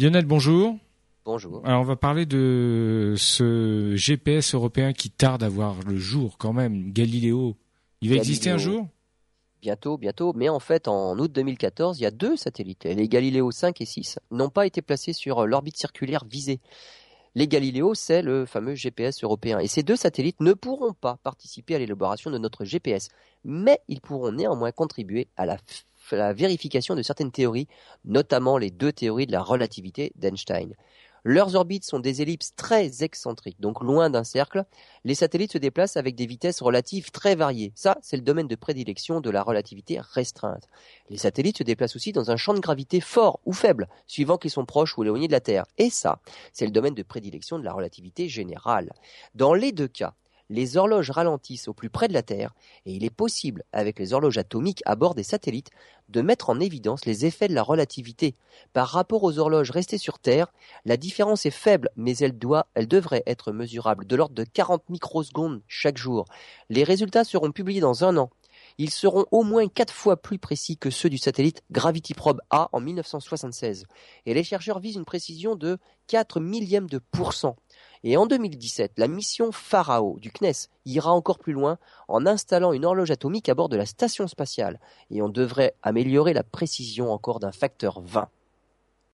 Lionel, bonjour. Bonjour. Alors on va parler de ce GPS européen qui tarde à voir le jour quand même, Galileo. Il va exister un jour? Bientôt, bientôt. Mais en fait, en août 2014, il y a deux satellites, les Galileo 5 et 6, n'ont pas été placés sur l'orbite circulaire visée. Les Galileo, c'est le fameux GPS européen. Et ces deux satellites ne pourront pas participer à l'élaboration de notre GPS. Mais ils pourront néanmoins contribuer à la, la vérification de certaines théories, notamment les deux théories de la relativité d'Einstein. Leurs orbites sont des ellipses très excentriques, donc loin d'un cercle. Les satellites se déplacent avec des vitesses relatives très variées. Ça, c'est le domaine de prédilection de la relativité restreinte. Les satellites se déplacent aussi dans un champ de gravité fort ou faible, suivant qu'ils sont proches ou éloignés de la Terre. Et ça, c'est le domaine de prédilection de la relativité générale. Dans les deux cas, les horloges ralentissent au plus près de la Terre et il est possible, avec les horloges atomiques à bord des satellites, de mettre en évidence les effets de la relativité. Par rapport aux horloges restées sur Terre, la différence est faible, mais elle, doit, elle devrait être mesurable de l'ordre de 40 microsecondes chaque jour. Les résultats seront publiés dans un an. Ils seront au moins quatre fois plus précis que ceux du satellite Gravity Probe A en 1976. Et les chercheurs visent une précision de 4 millièmes de pourcent. Et en 2017, la mission Pharao du CNES ira encore plus loin en installant une horloge atomique à bord de la station spatiale. Et on devrait améliorer la précision encore d'un facteur 20.